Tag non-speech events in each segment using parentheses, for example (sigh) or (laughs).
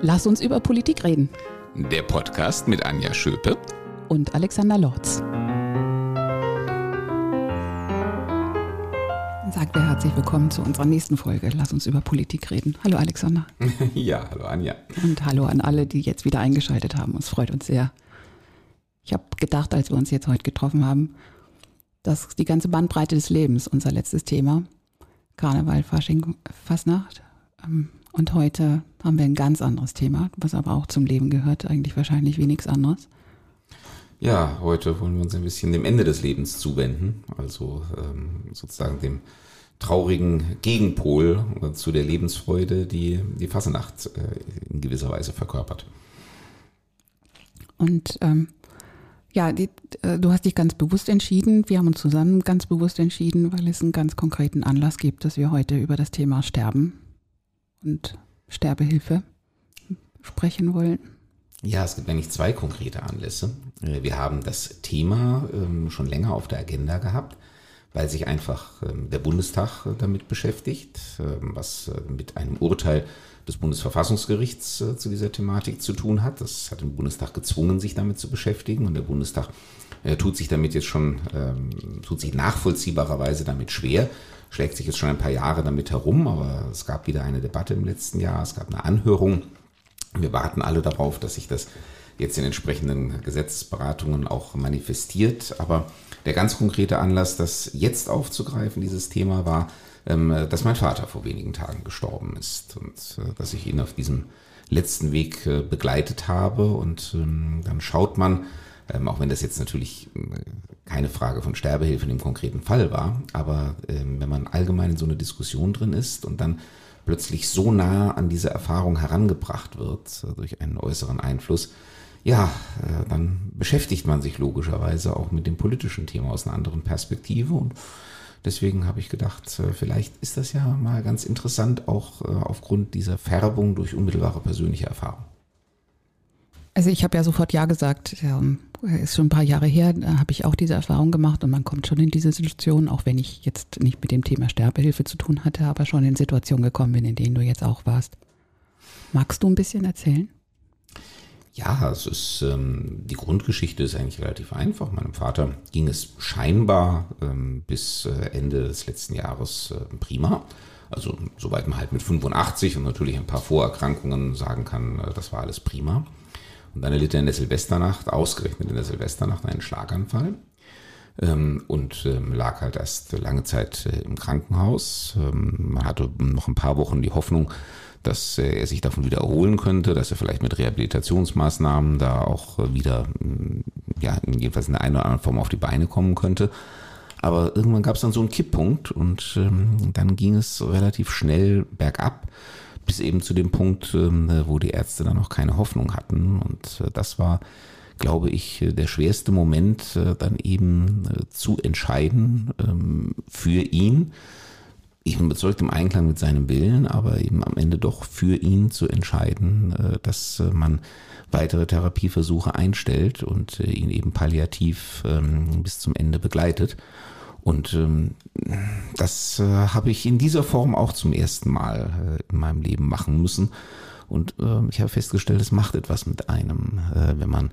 Lass uns über Politik reden. Der Podcast mit Anja Schöpe und Alexander Lorz. Sagt wir herzlich willkommen zu unserer nächsten Folge. Lass uns über Politik reden. Hallo Alexander. (laughs) Ja, hallo Anja. Und hallo an alle, die jetzt wieder eingeschaltet haben. Es freut uns sehr. Ich habe gedacht, als wir uns jetzt heute getroffen haben, dass die ganze Bandbreite des Lebens unser letztes Thema. Karneval, Fasching, Fastnacht. Ähm, und heute haben wir ein ganz anderes Thema, was aber auch zum Leben gehört, eigentlich wahrscheinlich wie nichts anderes. Ja, heute wollen wir uns ein bisschen dem Ende des Lebens zuwenden, also ähm, sozusagen dem traurigen Gegenpol zu der Lebensfreude, die die Fassenacht äh, in gewisser Weise verkörpert. Und ähm, ja, die, äh, du hast dich ganz bewusst entschieden, wir haben uns zusammen ganz bewusst entschieden, weil es einen ganz konkreten Anlass gibt, dass wir heute über das Thema Sterben und Sterbehilfe sprechen wollen. Ja, es gibt eigentlich zwei konkrete Anlässe. Äh, wir haben das Thema ähm, schon länger auf der Agenda gehabt, weil sich einfach ähm, der Bundestag äh, damit beschäftigt, ähm, was äh, mit einem Urteil des Bundesverfassungsgerichts zu dieser Thematik zu tun hat. Das hat den Bundestag gezwungen, sich damit zu beschäftigen und der Bundestag tut sich damit jetzt schon, tut sich nachvollziehbarerweise damit schwer, schlägt sich jetzt schon ein paar Jahre damit herum, aber es gab wieder eine Debatte im letzten Jahr, es gab eine Anhörung. Wir warten alle darauf, dass sich das jetzt in entsprechenden Gesetzesberatungen auch manifestiert. Aber der ganz konkrete Anlass, das jetzt aufzugreifen, dieses Thema, war, ähm, dass mein Vater vor wenigen Tagen gestorben ist und äh, dass ich ihn auf diesem letzten Weg äh, begleitet habe. Und ähm, dann schaut man, ähm, auch wenn das jetzt natürlich äh, keine Frage von Sterbehilfe in dem konkreten Fall war, aber ähm, wenn man allgemein in so einer Diskussion drin ist und dann plötzlich so nah an diese Erfahrung herangebracht wird äh, durch einen äußeren Einfluss, ja, äh, dann beschäftigt man sich logischerweise auch mit dem politischen Thema aus einer anderen Perspektive und deswegen habe ich gedacht, äh, vielleicht ist das ja mal ganz interessant, auch äh, aufgrund dieser Färbung durch unmittelbare persönliche Erfahrung. Also ich habe ja sofort Ja gesagt. Ja, ist schon ein paar Jahre her, da habe ich auch diese Erfahrung gemacht und man kommt schon in diese Situation, auch wenn ich jetzt nicht mit dem Thema Sterbehilfe zu tun hatte, aber schon in Situationen gekommen bin, in denen du jetzt auch warst. Magst du ein bisschen erzählen? Ja, es ist ähm, die Grundgeschichte ist eigentlich relativ einfach. Meinem Vater ging es scheinbar ähm, bis äh, Ende des letzten Jahres äh, prima. Also soweit man halt mit 85 und natürlich ein paar Vorerkrankungen sagen kann, äh, das war alles prima. Und dann erlitt er in der Silvesternacht, ausgerechnet in der Silvesternacht, einen Schlaganfall ähm, und ähm, lag halt erst lange Zeit äh, im Krankenhaus. Ähm, man hatte noch ein paar Wochen die Hoffnung, dass äh, er sich davon wieder erholen könnte, dass er vielleicht mit Rehabilitationsmaßnahmen da auch äh, wieder, mm, ja, jedenfalls in der einen oder anderen Form auf die Beine kommen könnte. Aber irgendwann gab es dann so einen Kipppunkt und dann ging es relativ schnell bergab bis eben zu dem Punkt, ähm, wo die Ärzte dann noch keine Hoffnung hatten. Und äh, das war, glaube ich, der schwerste Moment, äh, dann eben äh, zu entscheiden ähm, für ihn. Ich bin überzeugt im Einklang mit seinem Willen, aber eben am Ende doch für ihn zu entscheiden, dass man weitere Therapieversuche einstellt und ihn eben palliativ ähm, bis zum Ende begleitet. Und ähm, das äh, habe ich in dieser Form auch zum ersten Mal äh, in meinem Leben machen müssen. Und äh, ich habe festgestellt, es macht etwas mit einem, äh, wenn man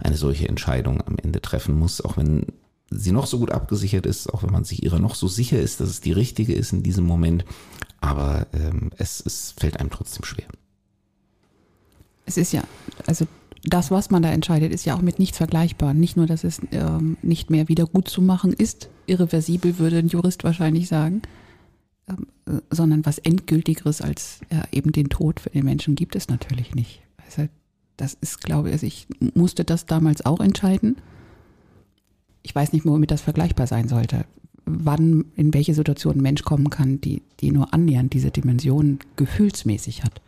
eine solche Entscheidung am Ende treffen muss, auch wenn sie noch so gut abgesichert ist, auch wenn man sich ihrer noch so sicher ist, dass es die richtige ist in diesem Moment. Aber ähm, es, es fällt einem trotzdem schwer. Es ist ja, also das, was man da entscheidet, ist ja auch mit nichts vergleichbar. Nicht nur, dass es ähm, nicht mehr wieder gut zu machen ist, irreversibel würde ein Jurist wahrscheinlich sagen, ähm, äh, sondern was endgültigeres als ja, eben den Tod für den Menschen gibt es natürlich nicht. Also das ist, glaube ich, also ich musste das damals auch entscheiden. Ich weiß nicht womit das vergleichbar sein sollte. Wann, in welche Situation ein Mensch kommen kann, die, die nur annähernd diese Dimension gefühlsmäßig hat.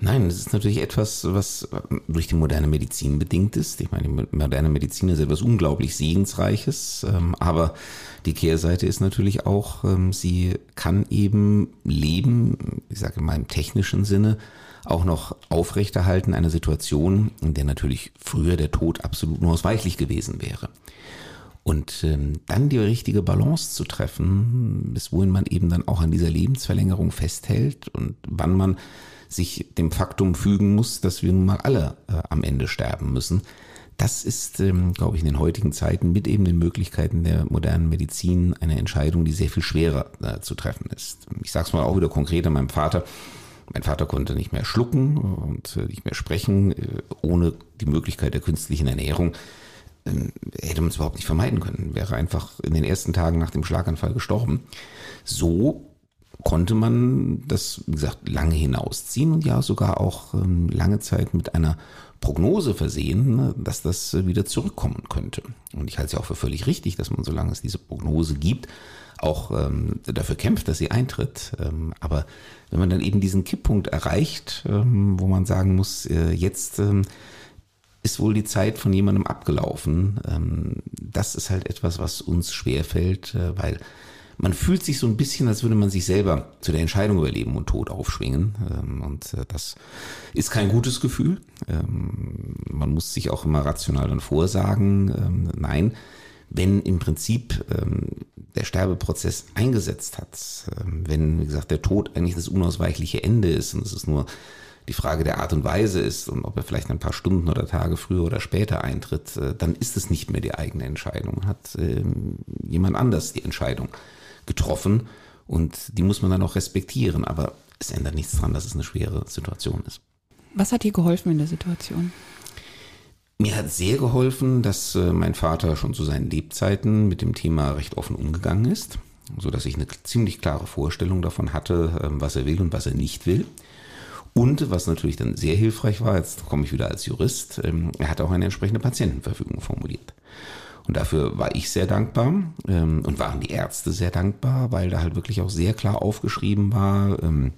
Nein, das ist natürlich etwas, was durch die moderne Medizin bedingt ist. Ich meine, die moderne Medizin ist etwas unglaublich Segensreiches, ähm, aber die Kehrseite ist natürlich auch, ähm, sie kann eben Leben, ich sage mal im technischen Sinne, auch noch aufrechterhalten, eine Situation, in der natürlich früher der Tod absolut nur ausweichlich gewesen wäre. Und ähm, dann die richtige Balance zu treffen, bis wohin man eben dann auch an dieser Lebensverlängerung festhält und wann man sich dem Faktum fügen muss, dass wir nun mal alle äh, am Ende sterben müssen. Das ist, ähm, glaube ich, in den heutigen Zeiten mit eben den Möglichkeiten der modernen Medizin eine Entscheidung, die sehr viel schwerer äh, zu treffen ist. Ich sage es mal auch wieder konkret an meinem Vater. Mein Vater konnte nicht mehr schlucken und äh, nicht mehr sprechen, äh, ohne die Möglichkeit der künstlichen Ernährung. Ähm, hätte man es überhaupt nicht vermeiden können, wäre einfach in den ersten Tagen nach dem Schlaganfall gestorben. So konnte man das, wie gesagt, lange hinausziehen und ja sogar auch ähm, lange Zeit mit einer Prognose versehen, ne, dass das wieder zurückkommen könnte. Und ich halte es ja auch für völlig richtig, dass man, solange es diese Prognose gibt, auch ähm, dafür kämpft, dass sie eintritt. Ähm, aber wenn man dann eben diesen Kipppunkt erreicht, ähm, wo man sagen muss, äh, jetzt ähm, ist wohl die Zeit von jemandem abgelaufen, ähm, das ist halt etwas, was uns schwerfällt, äh, weil man fühlt sich so ein bisschen, als würde man sich selber zu der Entscheidung über Leben und Tod aufschwingen. Ähm, und äh, das ist kein gutes Gefühl. Ähm, man muss sich auch immer rational dann vorsagen, ähm, nein, wenn im Prinzip der Sterbeprozess eingesetzt hat, wenn, wie gesagt, der Tod eigentlich das unausweichliche Ende ist und es ist nur die Frage der Art und Weise ist und ob er vielleicht ein paar Stunden oder Tage früher oder später eintritt, äh, dann ist es nicht mehr die eigene Entscheidung, hat jemand anders die Entscheidung getroffen und die muss man dann auch respektieren. Aber es ändert nichts daran, dass es eine schwere Situation ist. Was hat dir geholfen in der Situation? Mir hat sehr geholfen, dass äh, mein Vater schon zu seinen Lebzeiten mit dem Thema recht offen umgegangen ist, so dass ich eine ziemlich klare Vorstellung davon hatte, ähm, was er will und was er nicht will. Und was natürlich dann sehr hilfreich war, jetzt komme ich wieder als Jurist, ähm, er hat auch eine entsprechende Patientenverfügung formuliert. Und dafür war ich sehr dankbar ähm, und waren die Ärzte sehr dankbar, weil da halt wirklich auch sehr klar aufgeschrieben war, ähm,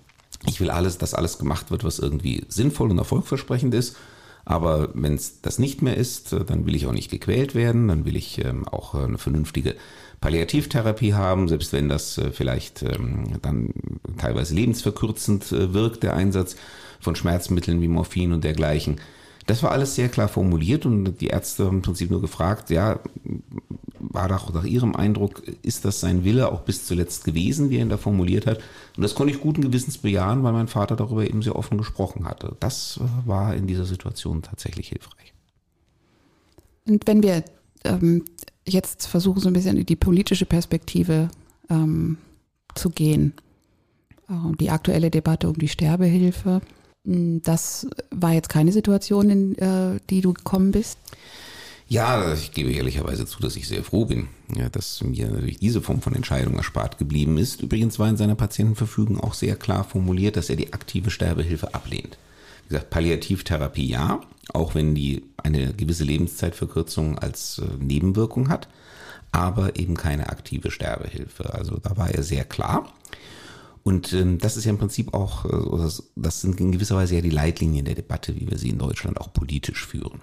ich will alles, dass alles gemacht wird, was irgendwie sinnvoll und erfolgversprechend ist. Aber wenn es das nicht mehr ist, äh, dann will ich auch nicht gequält werden, dann will ich ähm, auch eine vernünftige Palliativtherapie haben, selbst wenn das äh, vielleicht ähm, dann teilweise lebensverkürzend äh, wirkt, der Einsatz von Schmerzmitteln wie Morphin und dergleichen. Das war alles sehr klar formuliert und die Ärzte haben im Prinzip nur gefragt, ja, war doch nach ihrem Eindruck, ist das sein Wille auch bis zuletzt gewesen, wie er ihn da formuliert hat? Und das konnte ich guten Gewissens bejahen, weil mein Vater darüber eben sehr offen gesprochen hatte. Das war in dieser Situation tatsächlich hilfreich. Und wenn wir ähm, jetzt versuchen, so ein bisschen in die politische Perspektive ähm, zu gehen, äh, die aktuelle Debatte um die Sterbehilfe, das war jetzt keine Situation, in äh, die du gekommen bist? Ja, ich gebe ehrlicherweise zu, dass ich sehr froh bin, ja, dass mir natürlich diese Form von Entscheidung erspart geblieben ist. Übrigens war in seiner Patientenverfügung auch sehr klar formuliert, dass er die aktive Sterbehilfe ablehnt. Wie gesagt, Palliativtherapie ja, auch wenn die eine gewisse Lebenszeitverkürzung als äh, Nebenwirkung hat, aber eben keine aktive Sterbehilfe. Also da war er sehr klar. Und ähm, das ist ja im Prinzip auch, äh, das sind in gewisser Weise ja die Leitlinien der Debatte, wie wir sie in Deutschland auch politisch führen.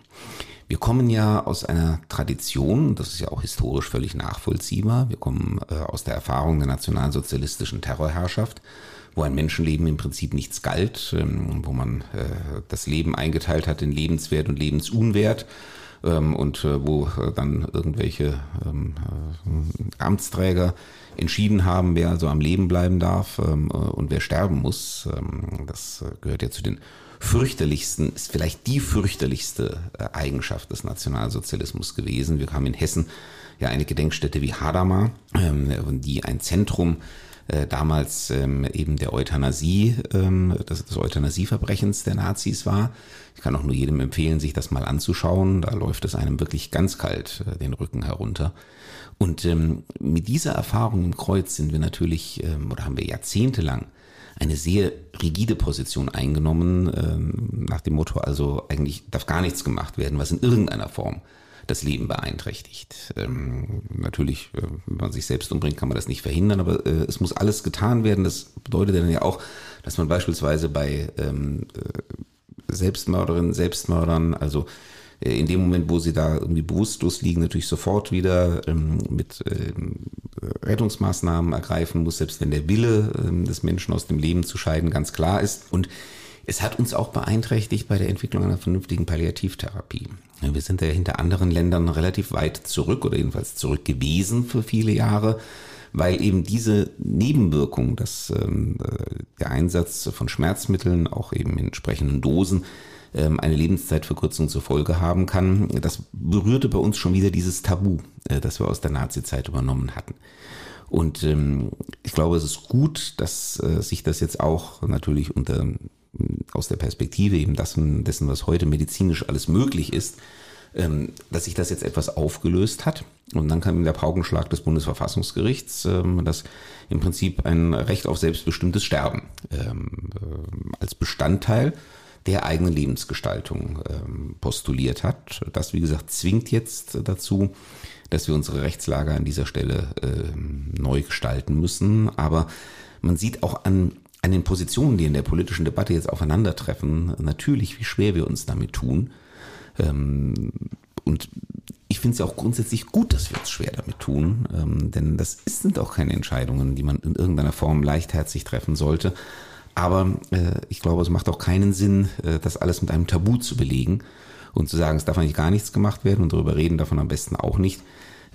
Wir kommen ja aus einer Tradition, das ist ja auch historisch völlig nachvollziehbar, wir kommen äh, aus der Erfahrung der nationalsozialistischen Terrorherrschaft, wo ein Menschenleben im Prinzip nichts galt, ähm, wo man äh, das Leben eingeteilt hat in lebenswert und lebensunwert ähm, und äh, wo äh, dann irgendwelche ähm, äh, Amtsträger entschieden haben, wer also am Leben bleiben darf ähm, äh, und wer sterben muss. Ähm, das äh, gehört ja zu den fürchterlichsten, ist vielleicht die fürchterlichste äh, Eigenschaft des Nationalsozialismus gewesen. Wir haben in Hessen ja eine Gedenkstätte wie Hadamar, ähm, die ein Zentrum äh, damals ähm, eben der Euthanasie, ähm, des, des Euthanasieverbrechens der Nazis war. Ich kann auch nur jedem empfehlen, sich das mal anzuschauen. Da läuft es einem wirklich ganz kalt äh, den Rücken herunter. Und ähm, mit dieser Erfahrung im Kreuz sind wir natürlich, ähm, oder haben wir jahrzehntelang eine sehr rigide Position eingenommen, ähm, nach dem Motto, also eigentlich darf gar nichts gemacht werden, was in irgendeiner Form das Leben beeinträchtigt. Ähm, natürlich, äh, wenn man sich selbst umbringt, kann man das nicht verhindern, aber äh, es muss alles getan werden. Das bedeutet dann ja auch, dass man beispielsweise bei ähm, äh, Selbstmörderinnen, Selbstmördern, also äh, in dem Moment, wo sie da irgendwie bewusstlos liegen, natürlich sofort wieder ähm, mit ähm, Rettungsmaßnahmen ergreifen muss, selbst wenn der Wille ähm, des Menschen aus dem Leben zu scheiden ganz klar ist. Und es hat uns auch beeinträchtigt bei der Entwicklung einer vernünftigen Palliativtherapie. Wir sind ja hinter anderen Ländern relativ weit zurück oder jedenfalls zurück gewesen für viele Jahre weil eben diese Nebenwirkung, dass ähm, der Einsatz von Schmerzmitteln auch eben in entsprechenden Dosen ähm, eine Lebenszeitverkürzung zur Folge haben kann, das berührte bei uns schon wieder dieses Tabu, äh, das wir aus der Nazizeit übernommen hatten. Und ähm, ich glaube, es ist gut, dass äh, sich das jetzt auch natürlich unter aus der Perspektive eben dessen, dessen, was heute medizinisch alles möglich ist, ähm, dass sich das jetzt etwas aufgelöst hat. Und dann kam der Paukenschlag des Bundesverfassungsgerichts, ähm, das im Prinzip ein Recht auf selbstbestimmtes Sterben ähm, äh, als Bestandteil der eigenen Lebensgestaltung postuliert hat. Das, wie gesagt, zwingt jetzt dazu, dass wir unsere Rechtslage an dieser Stelle neu gestalten müssen. Aber man sieht auch an an den Positionen, die in der politischen Debatte jetzt aufeinandertreffen, natürlich, wie schwer wir uns damit tun. Ähm, und ich finde es auch grundsätzlich gut, dass wir uns schwer damit tun, ähm, denn das sind auch keine Entscheidungen, die man in irgendeiner Form leichtherzig treffen sollte. Aber äh, ich glaube, es macht auch keinen Sinn, äh, das alles mit einem Tabu zu belegen und zu sagen, es darf eigentlich gar nichts gemacht werden und darüber reden davon am besten auch nicht.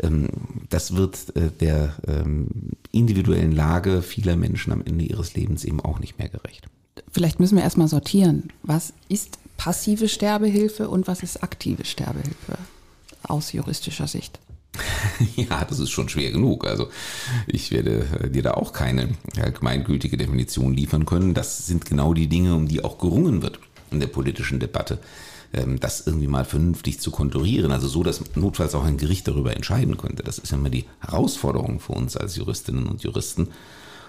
Ähm, das wird äh, der ähm, individuellen Lage vieler Menschen am Ende ihres Lebens eben auch nicht mehr gerecht. Vielleicht müssen wir erstmal sortieren. Was ist passive Sterbehilfe und was ist aktive Sterbehilfe aus juristischer Sicht? (laughs) Ja, das ist schon schwer genug. Also ich werde äh, dir da auch keine allgemeingültige Definition liefern können. Das sind genau die Dinge, um die auch gerungen wird in der politischen Debatte. Ähm, das irgendwie mal vernünftig zu konturieren. Also so, dass notfalls auch ein Gericht darüber entscheiden könnte. Das ist ja immer die Herausforderung für uns als Juristinnen und Juristen.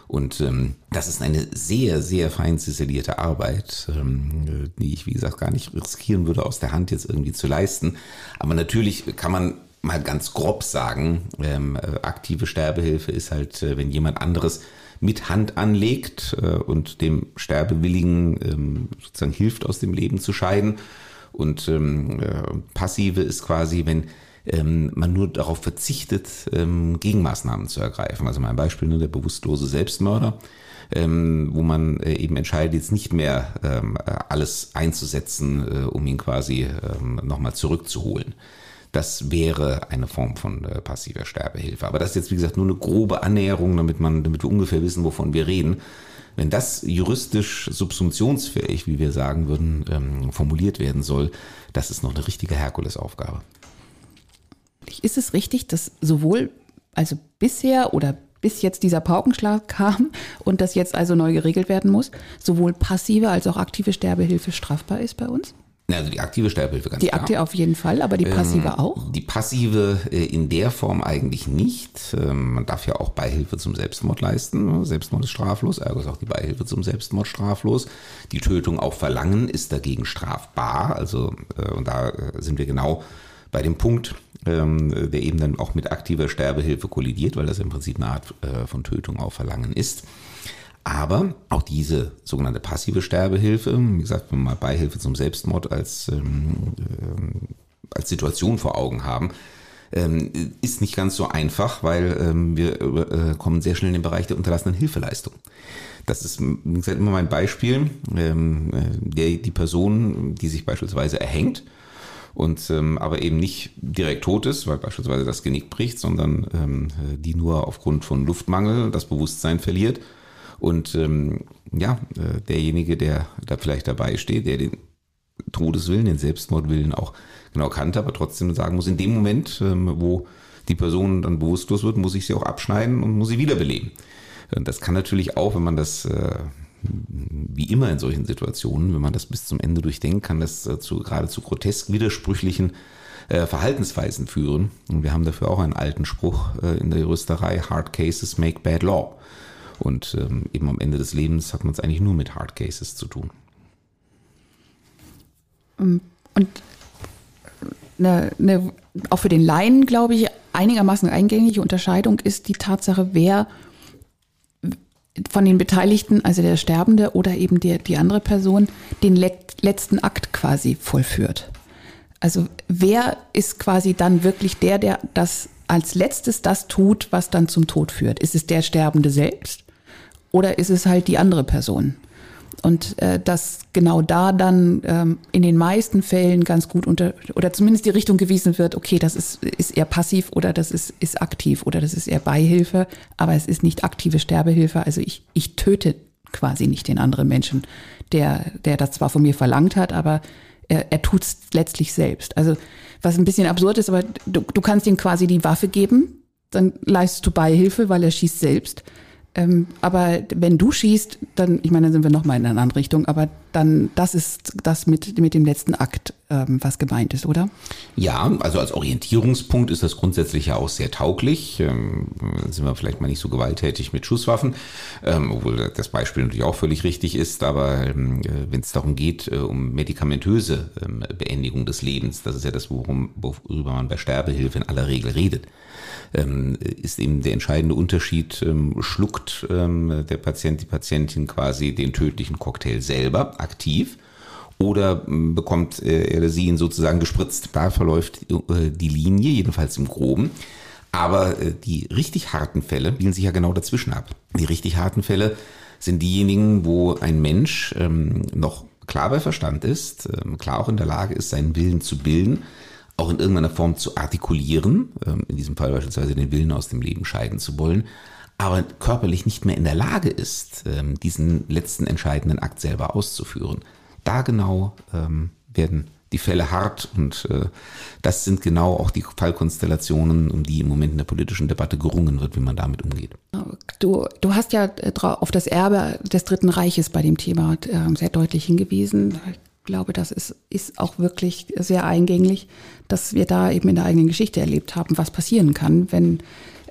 Und ähm, das ist eine sehr, sehr fein ziselierte Arbeit, ähm, die ich, wie gesagt, gar nicht riskieren würde, aus der Hand jetzt irgendwie zu leisten. Aber natürlich kann man mal ganz grob sagen, ähm, äh, aktive Sterbehilfe ist halt, äh, wenn jemand anderes mit Hand anlegt äh, und dem Sterbewilligen ähm, sozusagen hilft, aus dem Leben zu scheiden. Und ähm, äh, passive ist quasi, wenn ähm, man nur darauf verzichtet, ähm, Gegenmaßnahmen zu ergreifen. Also mein Beispiel, ne, der bewusstlose Selbstmörder, ähm, wo man äh, eben entscheidet, jetzt nicht mehr ähm, alles einzusetzen, äh, um ihn quasi ähm, nochmal zurückzuholen. Das wäre eine Form von äh, passiver Sterbehilfe. Aber das ist jetzt, wie gesagt, nur eine grobe Annäherung, damit man, damit wir ungefähr wissen, wovon wir reden. Wenn das juristisch subsumptionsfähig, wie wir sagen würden, ähm, formuliert werden soll, das ist noch eine richtige Herkulesaufgabe. Ist es richtig, dass sowohl, also bisher oder bis jetzt dieser Paukenschlag kam (laughs) und das jetzt also neu geregelt werden muss, sowohl passive als auch aktive Sterbehilfe strafbar ist bei uns? Also die aktive Sterbehilfe ganz Die klar. aktive auf jeden Fall, aber die passive ähm, auch? Die passive äh, in der Form eigentlich nicht. Ähm, man darf ja auch Beihilfe zum Selbstmord leisten. Selbstmord ist straflos, ergo ist auch die Beihilfe zum Selbstmord straflos. Die Tötung auf Verlangen ist dagegen strafbar. Also, äh, und da äh, sind wir genau bei dem Punkt, ähm, der eben dann auch mit aktiver Sterbehilfe kollidiert, weil das im Prinzip eine Art von Tötung auf Verlangen ist. Aber auch diese sogenannte passive Sterbehilfe, wie gesagt, wenn wir mal Beihilfe zum Selbstmord als, ähm, äh, als Situation vor Augen haben, ähm, ist nicht ganz so einfach, weil ähm, wir äh, kommen sehr schnell in den Bereich der unterlassenen Hilfeleistung. Das ist, wie gesagt, immer mein Beispiel. Ähm, äh, der, die Person, die sich beispielsweise erhängt, und ähm, aber eben nicht direkt tot ist, weil beispielsweise das Genick bricht, sondern ähm, die nur aufgrund von Luftmangel das Bewusstsein verliert und ähm, ja, äh, derjenige, der da vielleicht dabei steht, der den Todeswillen, den Selbstmordwillen auch genau kannte, aber trotzdem sagen muss, in dem Moment, ähm, wo die Person dann bewusstlos wird, muss ich sie auch abschneiden und muss sie wiederbeleben. Und das kann natürlich auch, wenn man das äh, wie immer in solchen Situationen, wenn man das bis zum Ende durchdenkt, kann das äh, zu geradezu grotesk widersprüchlichen äh, Verhaltensweisen führen. Und wir haben dafür auch einen alten Spruch äh, in der Juristerei, Hard Cases make bad law. Und ähm, eben am Ende des Lebens hat man es eigentlich nur mit Hard Cases zu tun. Ähm, und eine, eine, auch für den Laien, glaube ich, einigermaßen eingängige Unterscheidung ist die Tatsache, wer von den Beteiligten, also der Sterbende oder eben der, die andere Person, den let, letzten Akt quasi vollführt. Also wer ist quasi dann wirklich der, der das als letztes das tut, was dann zum Tod führt? Ist es der Sterbende selbst? Oder ist es halt die andere Person? Und äh, dass genau da dann ähm, in den meisten Fällen ganz gut unter oder zumindest die Richtung gewiesen wird, okay, das ist, ist eher passiv oder das ist, ist aktiv oder das ist eher Beihilfe, aber es ist nicht aktive Sterbehilfe. Also ich, ich töte quasi nicht den anderen Menschen, der, der das zwar von mir verlangt hat, aber er, er tut es letztlich selbst. Also was ein bisschen absurd ist, aber du, du kannst ihm quasi die Waffe geben, dann leistest du Beihilfe, weil er schießt selbst. Ähm, aber wenn du schießt, dann, ich meine, dann sind wir nochmal in einer anderen Richtung, aber dann, das ist das mit, mit dem letzten Akt, ähm, was gemeint ist, oder? Ja, also als Orientierungspunkt ist das grundsätzlich ja auch sehr tauglich. Ähm, sind wir vielleicht mal nicht so gewalttätig mit Schusswaffen, ähm, obwohl das Beispiel natürlich auch völlig richtig ist, aber ähm, wenn es darum geht, äh, um medikamentöse ähm, Beendigung des Lebens, das ist ja das, worum, worüber man bei Sterbehilfe in aller Regel redet ähm, ist eben der entscheidende Unterschied, ähm, schluckt ähm, der Patient, die Patientin quasi den tödlichen Cocktail selber aktiv oder ähm, bekommt äh, er sie ihn sozusagen gespritzt. Da verläuft äh, die Linie, jedenfalls im Groben. Aber äh, die richtig harten Fälle spielen sich ja genau dazwischen ab. Die richtig harten Fälle sind diejenigen, wo ein Mensch ähm, noch klar bei Verstand ist, ähm, klar auch in der Lage ist, seinen Willen zu bilden, auch in irgendeiner Form zu artikulieren, ähm, in diesem Fall beispielsweise den Willen aus dem Leben scheiden zu wollen, aber körperlich nicht mehr in der Lage ist, ähm, diesen letzten entscheidenden Akt selber auszuführen. Da genau ähm, werden die Fälle hart und äh, das sind genau auch die Fallkonstellationen, um die im Moment in der politischen Debatte gerungen wird, wie man damit umgeht. Du, du hast ja äh, auf das Erbe des Dritten Reiches bei dem Thema sehr deutlich hingewiesen glaube, das ist, ist auch wirklich sehr eingänglich, dass wir da eben in der eigenen Geschichte erlebt haben, was passieren kann, wenn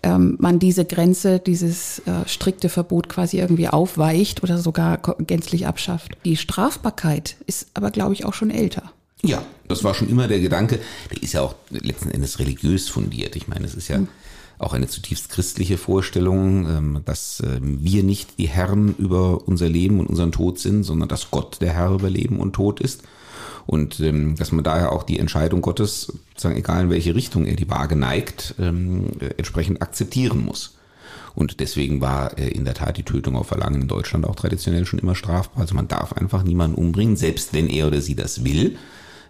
ähm, man diese Grenze, dieses äh, strikte Verbot quasi irgendwie aufweicht oder sogar gänzlich abschafft. Die Strafbarkeit ist aber, glaube ich, auch schon älter. Ja, das war schon immer der Gedanke. Der ist ja auch letzten Endes religiös fundiert. Ich meine, es ist ja hm auch eine zutiefst christliche Vorstellung, ähm, dass ähm, wir nicht die Herren über unser Leben und unseren Tod sind, sondern dass Gott der Herr über Leben und Tod ist. Und ähm, dass man daher auch die Entscheidung Gottes, sagen, egal in welche Richtung er die Waage neigt, entsprechend akzeptieren muss. Und deswegen war äh, in der Tat die Tötung auf Verlangen in Deutschland auch traditionell schon immer strafbar. Also man darf einfach niemanden umbringen, selbst wenn er oder sie das will.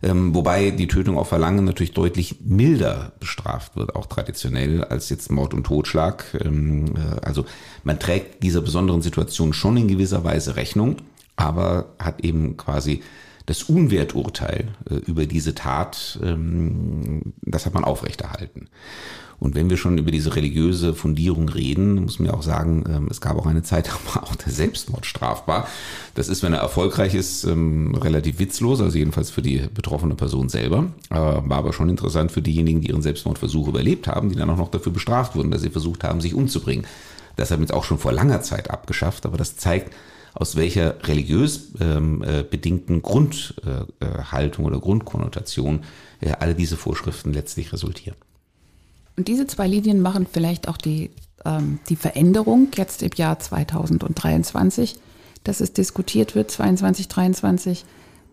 Ähm, wobei die Tötung auf Verlangen natürlich deutlich milder bestraft wird, auch traditionell, als jetzt Mord und Totschlag. Ähm, äh, also man trägt dieser besonderen Situation schon in gewisser Weise Rechnung, aber hat eben quasi das Unwerturteil äh, über diese Tat, ähm, das hat man aufrechterhalten. Und wenn wir schon über diese religiöse Fundierung reden, muss man ja auch sagen, ähm, es gab auch eine Zeit, (laughs) da war auch der Selbstmord strafbar. Das ist, wenn er erfolgreich ist, ähm, relativ witzlos, also jedenfalls für die betroffene Person selber. War aber schon interessant für diejenigen, die ihren Selbstmordversuch überlebt haben, die dann auch noch dafür bestraft wurden, dass sie versucht haben, sich umzubringen. Das haben wir jetzt auch schon vor langer Zeit abgeschafft, aber das zeigt, aus welcher religiös ähm, äh, bedingten Grundhaltung äh, oder Grundkonnotation äh, alle diese Vorschriften letztlich resultieren. Und diese zwei Linien machen vielleicht auch die, ähm, die Veränderung jetzt im Jahr 2023, dass es diskutiert wird, 22, 23,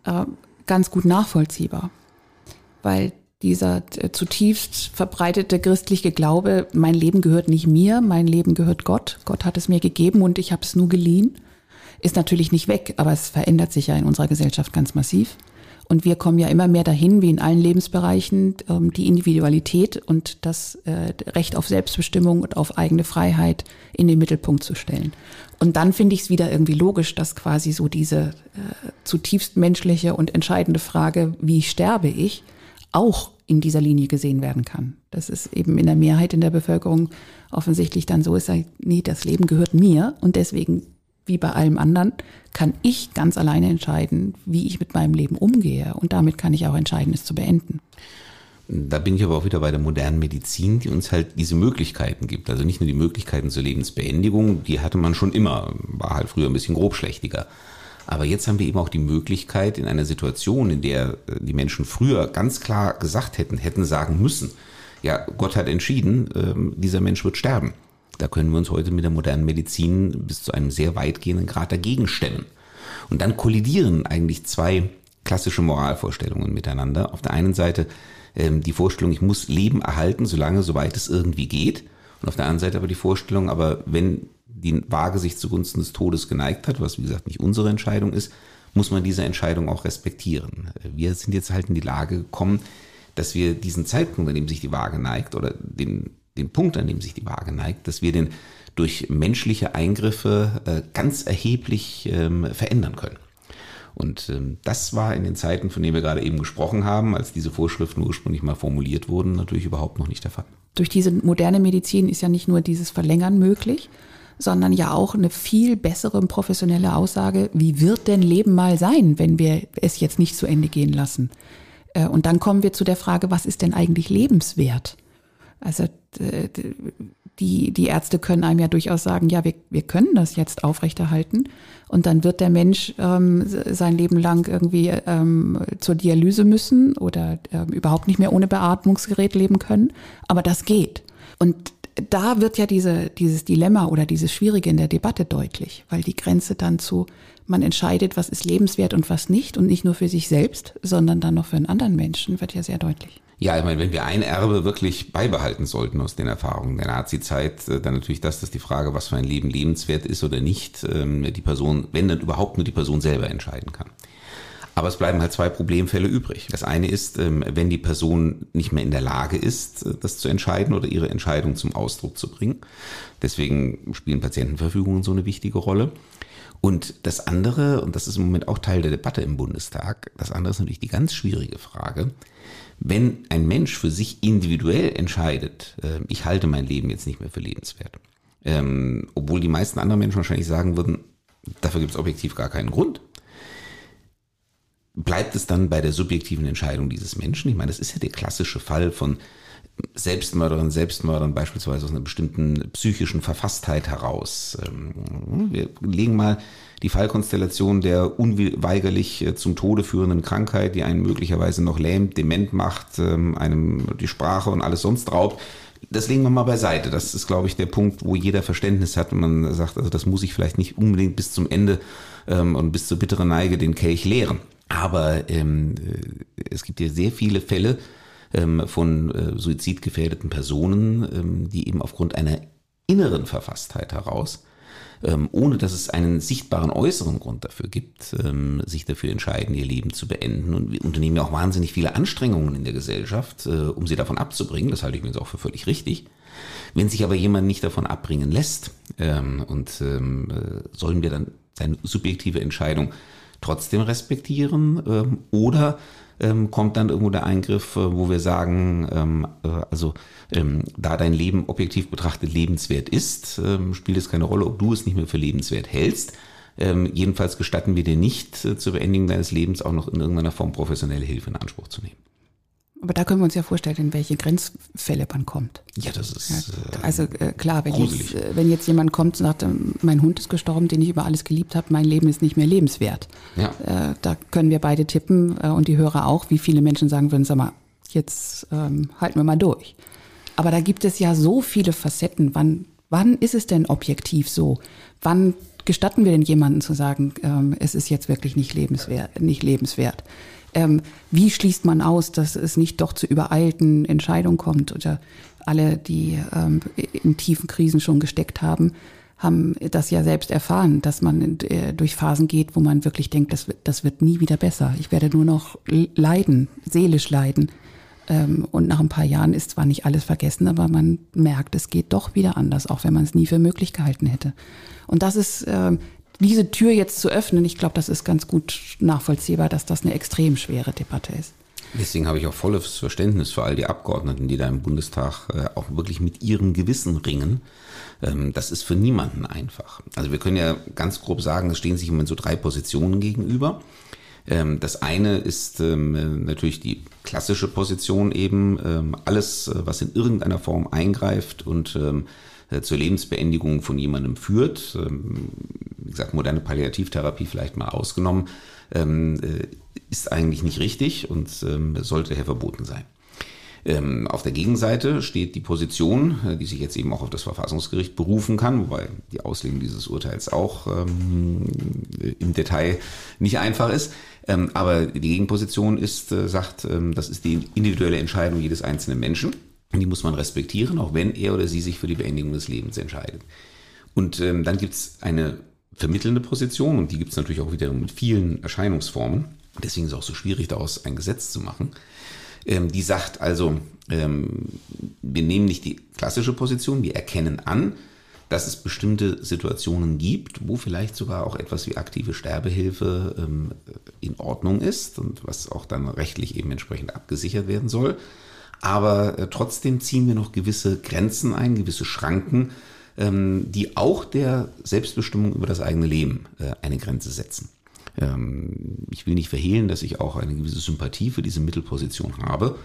äh, ganz gut nachvollziehbar. Weil dieser äh, zutiefst verbreitete christliche Glaube, mein Leben gehört nicht mir, mein Leben gehört Gott, Gott hat es mir gegeben und ich habe es nur geliehen, ist natürlich nicht weg, aber es verändert sich ja in unserer Gesellschaft ganz massiv. Und wir kommen ja immer mehr dahin, wie in allen Lebensbereichen, ähm, die Individualität und das äh, Recht auf Selbstbestimmung und auf eigene Freiheit in den Mittelpunkt zu stellen. Und dann finde ich es wieder irgendwie logisch, dass quasi so diese äh, zutiefst menschliche und entscheidende Frage, wie sterbe ich, auch in dieser Linie gesehen werden kann. Das ist eben in der Mehrheit in der Bevölkerung offensichtlich dann so ist, nee, das Leben gehört mir und deswegen wie bei allem anderen, kann ich ganz alleine entscheiden, wie ich mit meinem Leben umgehe. Und damit kann ich auch entscheiden, es zu beenden. Da bin ich aber auch wieder bei der modernen Medizin, die uns halt diese Möglichkeiten gibt. Also nicht nur die Möglichkeiten zur Lebensbeendigung, die hatte man schon immer, war halt früher ein bisschen grobschlächtiger. Aber jetzt haben wir eben auch die Möglichkeit, in einer Situation, in der äh, die Menschen früher ganz klar gesagt hätten, hätten sagen müssen, ja, Gott hat entschieden, ähm, dieser Mensch wird sterben. Da können wir uns heute mit der modernen Medizin bis zu einem sehr weitgehenden Grad dagegen stellen. Und dann kollidieren eigentlich zwei klassische Moralvorstellungen miteinander. Auf der einen Seite ähm, die Vorstellung, ich muss Leben erhalten, solange, soweit es irgendwie geht. Und auf der anderen Seite aber die Vorstellung, aber wenn die Waage sich zugunsten des Todes geneigt hat, was wie gesagt nicht unsere Entscheidung ist, muss man diese Entscheidung auch respektieren. Wir sind jetzt halt in die Lage gekommen, dass wir diesen Zeitpunkt, an dem sich die Waage neigt, oder den, den Punkt, an dem sich die Waage neigt, dass wir den durch menschliche Eingriffe äh, ganz erheblich ähm, verändern können. Und ähm, das war in den Zeiten, von denen wir gerade eben gesprochen haben, als diese Vorschriften ursprünglich mal formuliert wurden, natürlich überhaupt noch nicht der Fall. Durch diese moderne Medizin ist ja nicht nur dieses Verlängern möglich, sondern ja auch eine viel bessere professionelle Aussage, wie wird denn Leben mal sein, wenn wir es jetzt nicht zu Ende gehen lassen? Äh, und dann kommen wir zu der Frage, was ist denn eigentlich lebenswert? Also die, die Ärzte können einem ja durchaus sagen, ja, wir, wir können das jetzt aufrechterhalten. Und dann wird der Mensch ähm, sein Leben lang irgendwie ähm, zur Dialyse müssen oder ähm, überhaupt nicht mehr ohne Beatmungsgerät leben können. Aber das geht. Und da wird ja diese, dieses Dilemma oder dieses Schwierige in der Debatte deutlich, weil die Grenze dann zu, man entscheidet, was ist lebenswert und was nicht und nicht nur für sich selbst, sondern dann noch für einen anderen Menschen, wird ja sehr deutlich. Ja, ich meine, wenn wir ein Erbe wirklich beibehalten sollten aus den Erfahrungen der Nazi-Zeit, äh, dann natürlich das, dass die Frage, was für ein Leben lebenswert ist oder nicht, ähm, die Person, wenn dann überhaupt nur die Person selber entscheiden kann. Aber es bleiben halt zwei Problemfälle übrig. Das eine ist, ähm, wenn die Person nicht mehr in der Lage ist, äh, das zu entscheiden oder ihre Entscheidung zum Ausdruck zu bringen. Deswegen spielen Patientenverfügungen so eine wichtige Rolle. Und das andere, und das ist im Moment auch Teil der Debatte im Bundestag, das andere ist natürlich die ganz schwierige Frage, wenn ein Mensch für sich individuell entscheidet, äh, ich halte mein Leben jetzt nicht mehr für lebenswert, ähm, obwohl die meisten anderen Menschen wahrscheinlich sagen würden, dafür gibt es objektiv gar keinen Grund, bleibt es dann bei der subjektiven Entscheidung dieses Menschen? Ich meine, das ist ja der klassische Fall von Selbstmörderinnen, Selbstmördern beispielsweise aus einer bestimmten psychischen Verfasstheit heraus. Ähm, wir legen mal die Fallkonstellation der unweigerlich äh, zum Tode führenden Krankheit, die einen möglicherweise noch lähmt, dement macht, ähm, einem die Sprache und alles sonst raubt. Das legen wir mal beiseite. Das ist, glaube ich, der Punkt, wo jeder Verständnis hat und man sagt, also das muss ich vielleicht nicht unbedingt bis zum Ende ähm, und bis zur bitteren Neige den Kelch leeren. Aber ähm, äh, es gibt ja sehr viele Fälle, von äh, suizidgefährdeten Personen, ähm, die eben aufgrund einer inneren Verfasstheit heraus, ähm, ohne dass es einen sichtbaren äußeren Grund dafür gibt, ähm, sich dafür entscheiden, ihr Leben zu beenden. Und wir unternehmen ja auch wahnsinnig viele Anstrengungen in der Gesellschaft, äh, um sie davon abzubringen. Das halte ich jetzt auch für völlig richtig. Wenn sich aber jemand nicht davon abbringen lässt, ähm, und ähm, äh, sollen wir dann seine subjektive Entscheidung trotzdem respektieren ähm, oder ähm, kommt dann irgendwo der Eingriff, äh, wo wir sagen, ähm, äh, also ähm, da dein Leben objektiv betrachtet lebenswert ist, ähm, spielt es keine Rolle, ob du es nicht mehr für lebenswert hältst. Ähm, jedenfalls gestatten wir dir nicht, äh, zur Beendigung deines Lebens auch noch in irgendeiner Form professionelle Hilfe in Anspruch zu nehmen. Aber da können wir uns ja vorstellen, in welche Grenzfälle man kommt. Ja, das ist. Ja, also äh, klar, wenn jetzt, äh, wenn jetzt jemand kommt und sagt, ähm, mein Hund ist gestorben, den ich über alles geliebt habe, mein Leben ist nicht mehr lebenswert. Ja. Äh, da können wir beide tippen äh, und die Hörer auch, wie viele Menschen sagen würden, sag mal, jetzt ähm, halten wir mal durch. Aber da gibt es ja so viele Facetten. Wann, wann ist es denn objektiv so? Wann gestatten wir denn jemanden zu sagen, ähm, es ist jetzt wirklich nicht lebenswert? Nicht lebenswert? Ähm, wie schließt man aus, dass es nicht doch zu übereilten Entscheidungen kommt? Oder alle, die ähm, in tiefen Krisen schon gesteckt haben, haben das ja selbst erfahren, dass man äh, durch Phasen geht, wo man wirklich denkt, das, das wird nie wieder besser. Ich werde nur noch leiden, seelisch leiden. Ähm, und nach ein paar Jahren ist zwar nicht alles vergessen, aber man merkt, es geht doch wieder anders, auch wenn man es nie für möglich gehalten hätte. Und das ist ähm, diese Tür jetzt zu öffnen, ich glaube, das ist ganz gut nachvollziehbar, dass das eine extrem schwere Debatte ist. Deswegen habe ich auch volles Verständnis für all die Abgeordneten, die da im Bundestag äh, auch wirklich mit ihrem Gewissen ringen. Ähm, das ist für niemanden einfach. Also wir können ja ganz grob sagen, es stehen sich im Moment so drei Positionen gegenüber. Ähm, das eine ist ähm, natürlich die klassische Position eben, alles, äh, was in irgendeiner Form eingreift und zur Lebensbeendigung von jemandem führt, ähm, wie gesagt, moderne Palliativtherapie vielleicht mal ausgenommen, ähm, äh, ist eigentlich nicht richtig und ähm, sollte daher verboten sein. auf der Gegenseite steht die Position, äh, die sich jetzt eben auch auf das Verfassungsgericht berufen kann, wobei die Auslegung dieses Urteils auch im Detail nicht einfach ist. aber die Gegenposition ist, sagt, das ist die individuelle Entscheidung jedes einzelnen Menschen. Die muss man respektieren, auch wenn er oder sie sich für die Beendigung des Lebens entscheidet. Und ähm, dann gibt es eine vermittelnde Position und die gibt es natürlich auch wieder mit vielen Erscheinungsformen. Deswegen ist es auch so schwierig, daraus ein Gesetz zu machen. Ähm, die sagt also, ähm, wir nehmen nicht die klassische Position, wir erkennen an, dass es bestimmte Situationen gibt, wo vielleicht sogar auch etwas wie aktive Sterbehilfe ähm, in Ordnung ist und was auch dann rechtlich eben entsprechend abgesichert werden soll. Aber äh, trotzdem ziehen wir noch gewisse Grenzen ein, gewisse Schranken, ähm, die auch der Selbstbestimmung über das eigene Leben äh, eine Grenze setzen. Ähm, ich will nicht verhehlen, dass ich auch eine gewisse Sympathie für diese Mittelposition habe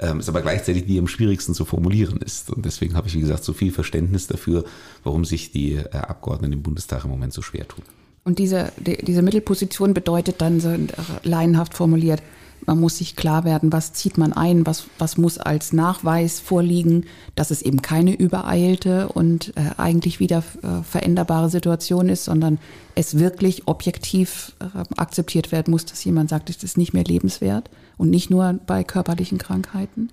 ähm, es aber gleichzeitig die am schwierigsten zu formulieren ist. Und deswegen habe ich, wie gesagt, so viel Verständnis dafür, warum sich die äh, Abgeordneten im Bundestag im Moment so schwer tun. Und diese, die, diese Mittelposition bedeutet dann so äh, laienhaft formuliert, man muss sich klar werden, was zieht man ein, was, was muss als Nachweis vorliegen, dass es eben keine übereilte und äh, eigentlich wieder äh, veränderbare Situation ist, sondern es wirklich objektiv äh, akzeptiert werden muss, dass jemand sagt, es ist nicht mehr lebenswert und nicht nur bei körperlichen Krankheiten.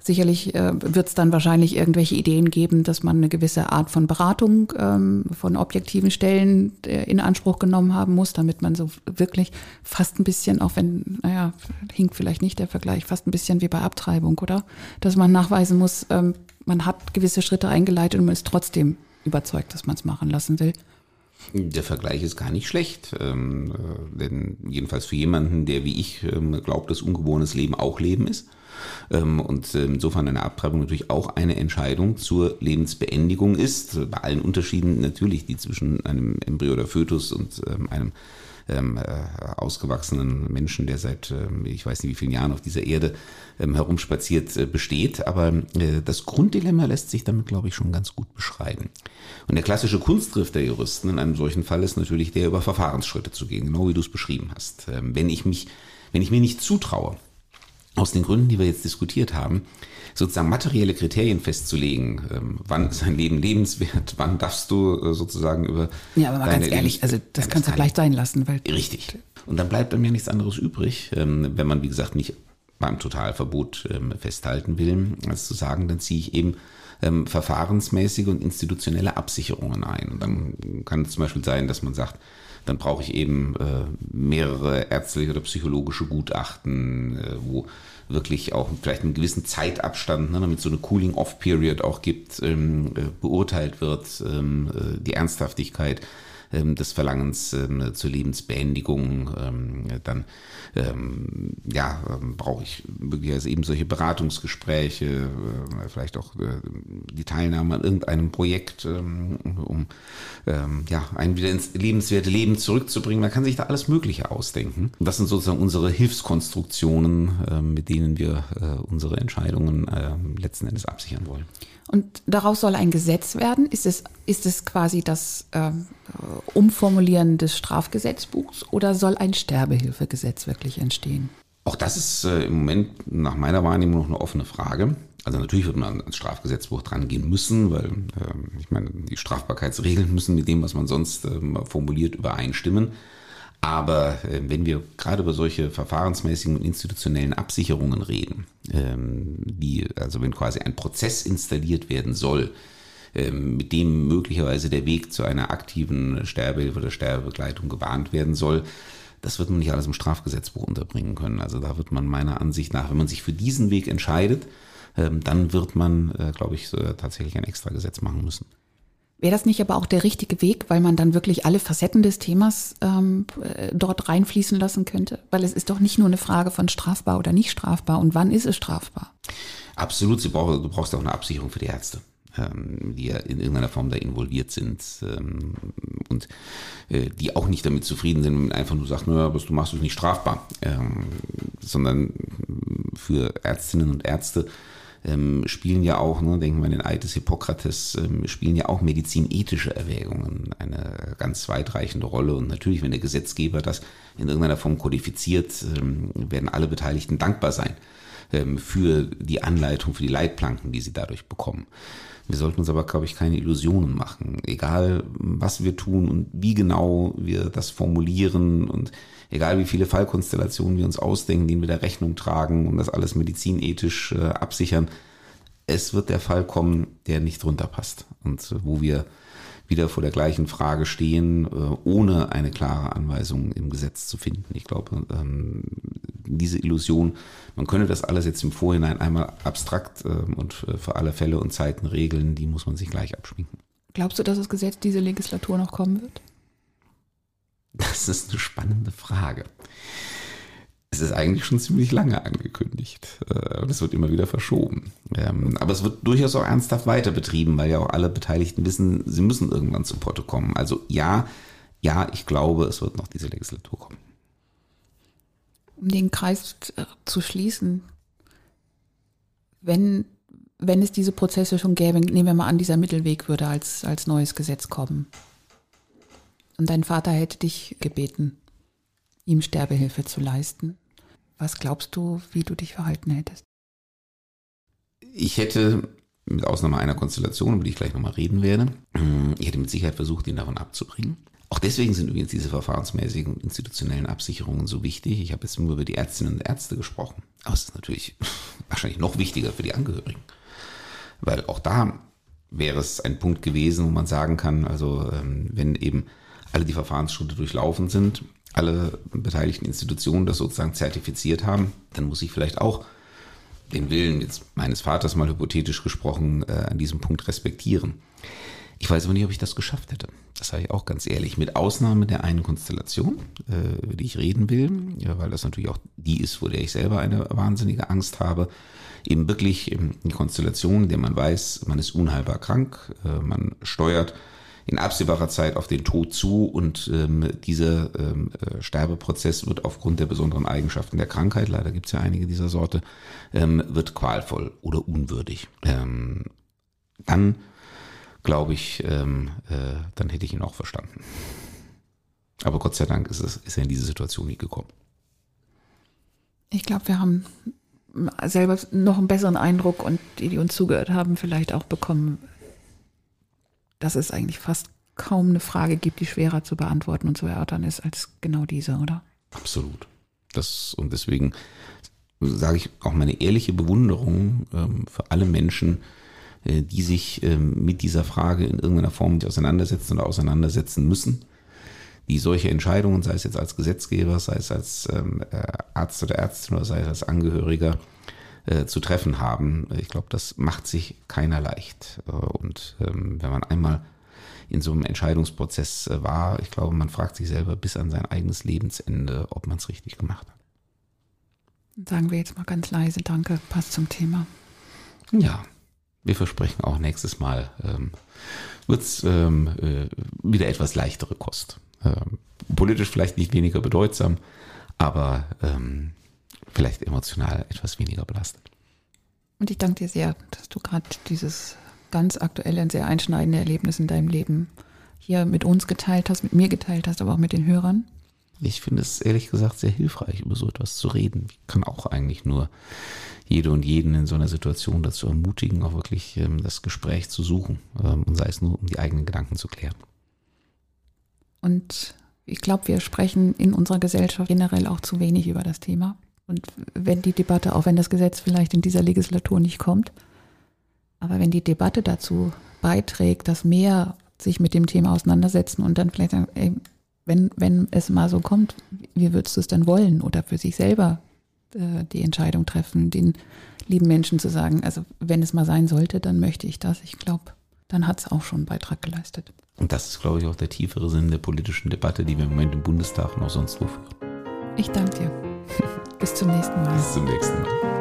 Sicherlich äh, wird es dann wahrscheinlich irgendwelche Ideen geben, dass man eine gewisse Art von Beratung ähm, von objektiven Stellen äh, in Anspruch genommen haben muss, damit man so wirklich fast ein bisschen, auch wenn, naja, hinkt vielleicht nicht der Vergleich, fast ein bisschen wie bei Abtreibung, oder? Dass man nachweisen muss, ähm, man hat gewisse Schritte eingeleitet und man ist trotzdem überzeugt, dass man es machen lassen will. Der Vergleich ist gar nicht schlecht, ähm, äh, denn jedenfalls für jemanden, der wie ich ähm, glaubt, dass ungeborenes Leben auch Leben ist, und insofern eine Abtreibung natürlich auch eine Entscheidung zur Lebensbeendigung ist, bei allen Unterschieden natürlich, die zwischen einem Embryo oder Fötus und ähm, einem ähm, äh, ausgewachsenen Menschen, der seit ähm, ich weiß nicht wie vielen Jahren auf dieser Erde ähm, herumspaziert, äh, besteht. Aber äh, das Grunddilemma lässt sich damit, glaube ich, schon ganz gut beschreiben. Und der klassische Kunstgriff der Juristen in einem solchen Fall ist natürlich der, über Verfahrensschritte zu gehen, genau wie du es beschrieben hast. Ähm, wenn ich mich, wenn ich mir nicht zutraue, aus den Gründen, die wir jetzt diskutiert haben, sozusagen materielle Kriterien festzulegen, ähm, wann ist ein Leben lebenswert, wann darfst du äh, sozusagen über Ja, aber mal ganz ehrlich, also das kannst du gleich sein lassen, weil richtig. Und dann bleibt dann mir nichts anderes übrig, ähm, wenn man wie gesagt nicht beim Totalverbot ähm, festhalten will, als zu sagen, dann ziehe ich eben verfahrensmäßige und institutionelle Absicherungen ein. Und dann kann es zum Beispiel sein, dass man sagt, dann brauche ich eben äh, mehrere ärztliche oder psychologische Gutachten, äh, wo wirklich auch vielleicht einen gewissen Zeitabstand, ne, damit so eine Cooling-Off-Period auch gibt, ähm, äh, beurteilt wird, ähm, äh, die Ernsthaftigkeit des Verlangens ähm, zur Lebensbeendigung, ähm, dann ähm, ja, ähm, brauche ich möglicherweise eben solche Beratungsgespräche, äh, vielleicht auch äh, die Teilnahme an irgendeinem Projekt, ähm, um ähm, ja, einen wieder ins lebenswerte Leben zurückzubringen. Man kann sich da alles Mögliche ausdenken. Das sind sozusagen unsere Hilfskonstruktionen, mit denen wir äh, unsere Entscheidungen letzten Endes absichern wollen. Und daraus soll ein Gesetz werden? Ist es, ist es quasi das äh, Umformulieren des Strafgesetzbuchs oder soll ein Sterbehilfegesetz wirklich entstehen? Auch das ist äh, im Moment nach meiner Wahrnehmung noch eine offene Frage. Also natürlich wird man ans Strafgesetzbuch dran gehen müssen, weil äh, ich meine, die Strafbarkeitsregeln müssen mit dem, was man sonst äh, formuliert, übereinstimmen. Aber äh, wenn wir gerade über solche verfahrensmäßigen und institutionellen Absicherungen reden, ähm, die, also wenn quasi ein Prozess installiert werden soll, ähm, mit dem möglicherweise der Weg zu einer aktiven Sterbehilfe oder Sterbebegleitung gebahnt werden soll, das wird man nicht alles im Strafgesetzbuch unterbringen können. Also da wird man meiner Ansicht nach, wenn man sich für diesen Weg entscheidet, ähm, dann wird man, äh, glaube ich, tatsächlich ein extra Gesetz machen müssen. Wäre das nicht aber auch der richtige Weg, weil man dann wirklich alle Facetten des Themas ähm, äh, dort reinfließen lassen könnte? Weil es ist doch nicht nur eine Frage von strafbar oder nicht strafbar und wann ist es strafbar? Absolut, du brauchst, du brauchst auch eine Absicherung für die Ärzte ähm, die ja in irgendeiner Form da involviert sind ähm, und äh, die auch nicht damit zufrieden sind, wenn einfach nur sagt, naja, was du machst, ist nicht strafbar, ähm, sondern für Ärztinnen und Ärzte ähm, spielen ja auch, ne, denken wir an den Eid des Hippokrates, ähm, spielen ja auch medizinethische Erwägungen eine ganz weitreichende Rolle. Und natürlich, wenn der Gesetzgeber das in irgendeiner Form kodifiziert, ähm, werden alle Beteiligten dankbar sein ähm, für die Anleitung, für die Leitplanken, die sie dadurch bekommen. Wir sollten uns aber, glaube ich, keine Illusionen machen. Egal, was wir tun und wie genau wir das formulieren und egal, wie viele Fallkonstellationen wir uns ausdenken, denen wir der Rechnung tragen und das alles medizinethisch äh, absichern, es wird der Fall kommen, der nicht drunter passt und wo wir wieder vor der gleichen Frage stehen, äh, ohne eine klare Anweisung im Gesetz zu finden. Ich glaube, ähm, diese Illusion, man könne das alles jetzt im Vorhinein einmal abstrakt ähm, und für alle Fälle und Zeiten regeln, die muss man sich gleich abschminken. Glaubst du, dass das Gesetz diese Legislatur noch kommen wird? Das ist eine spannende Frage. Es ist eigentlich schon ziemlich lange angekündigt äh, und es wird immer wieder verschoben. Ähm, aber es wird durchaus auch ernsthaft weiter betrieben, weil ja auch alle Beteiligten wissen, sie müssen irgendwann zu Potte kommen. Also ja, ja, ich glaube, es wird noch diese Legislatur kommen. Um den Kreis zu schließen, wenn, wenn es diese Prozesse schon gäbe, nehmen wir mal an, dieser Mittelweg würde als, als neues Gesetz kommen. Und dein Vater hätte dich gebeten, ihm Sterbehilfe zu leisten. Was glaubst du, wie du dich verhalten hättest? Ich hätte, mit Ausnahme einer Konstellation, über die ich gleich nochmal reden werde, ich hätte mit Sicherheit versucht, ihn davon abzubringen. Auch deswegen sind übrigens diese verfahrensmäßigen und institutionellen Absicherungen so wichtig. Ich habe jetzt nur über die Ärztinnen und Ärzte gesprochen. Aber es ist natürlich (laughs) wahrscheinlich noch wichtiger für die Angehörigen. Weil auch da wäre es ein Punkt gewesen, wo man sagen kann, also ähm, wenn eben alle die Verfahrensschritte durchlaufen sind, alle beteiligten Institutionen das sozusagen zertifiziert haben, dann muss ich vielleicht auch den Willen jetzt meines Vaters mal hypothetisch gesprochen äh, an diesem Punkt respektieren. Ich weiß aber nicht, ob ich das geschafft hätte. Das sage ich auch ganz ehrlich. Mit Ausnahme der einen Konstellation, äh, über die ich reden will, ja, weil das natürlich auch die ist, vor der ich selber eine wahnsinnige Angst habe. Eben wirklich ähm, die Konstellation, in der man weiß, man ist unheilbar krank, äh, man steuert in absehbarer Zeit auf den Tod zu und ähm, dieser ähm, äh, Sterbeprozess wird aufgrund der besonderen Eigenschaften der Krankheit, leider gibt es ja einige dieser Sorte, ähm, wird qualvoll oder unwürdig. Ähm, dann glaube ich, ähm, äh, dann hätte ich ihn auch verstanden. Aber Gott sei Dank ist, es, ist er in diese Situation nie gekommen. Ich glaube, wir haben selber noch einen besseren Eindruck und die, die uns zugehört haben, vielleicht auch bekommen, dass es eigentlich fast kaum eine Frage gibt, die schwerer zu beantworten und zu erörtern ist als genau diese, oder? Absolut. Das, und deswegen sage ich auch meine ehrliche Bewunderung ähm, für alle Menschen, die sich ähm, mit dieser Frage in irgendeiner Form auseinandersetzen oder auseinandersetzen müssen, die solche Entscheidungen, sei es jetzt als Gesetzgeber, sei es als ähm, äh, Arzt oder Ärztin oder sei es als Angehöriger, äh, zu treffen haben. Ich glaube, das macht sich keiner leicht. Äh, und ähm, wenn man einmal in so einem Entscheidungsprozess äh, war, ich glaube, man fragt sich selber bis an sein eigenes Lebensende, ob man es richtig gemacht hat. Sagen wir jetzt mal ganz leise, danke, passt zum Thema. Ja, wir versprechen auch nächstes Mal ähm, wird es ähm, äh, wieder etwas leichtere Kost. Ähm, politisch vielleicht nicht weniger bedeutsam, aber ähm, vielleicht emotional etwas weniger belastet. Und ich danke dir sehr, dass du gerade dieses ganz aktuelle und sehr einschneidende Erlebnis in deinem Leben hier mit uns geteilt hast, mit mir geteilt hast, aber auch mit den Hörern. Ich finde es ehrlich gesagt sehr hilfreich, über so etwas zu reden. Ich kann auch eigentlich nur jede und jeden in so einer Situation dazu ermutigen, auch wirklich ähm, das Gespräch zu suchen ähm, und sei es nur, um die eigenen Gedanken zu klären. Und ich glaube, wir sprechen in unserer Gesellschaft generell auch zu wenig über das Thema. Und wenn die Debatte, auch wenn das Gesetz vielleicht in dieser Legislatur nicht kommt, aber wenn die Debatte dazu beiträgt, dass mehr sich mit dem Thema auseinandersetzen und dann vielleicht sagen, ey, wenn, wenn es mal so kommt, wie würdest du es denn wollen? Oder für sich selber äh, die Entscheidung treffen, den lieben Menschen zu sagen, also wenn es mal sein sollte, dann möchte ich das. Ich glaube, dann hat es auch schon einen Beitrag geleistet. Und das ist, glaube ich, auch der tiefere Sinn der politischen Debatte, die wir im Moment im Bundestag und auch sonst wo führen. Ich danke dir. (laughs) Bis zum nächsten Mal. Bis zum nächsten Mal.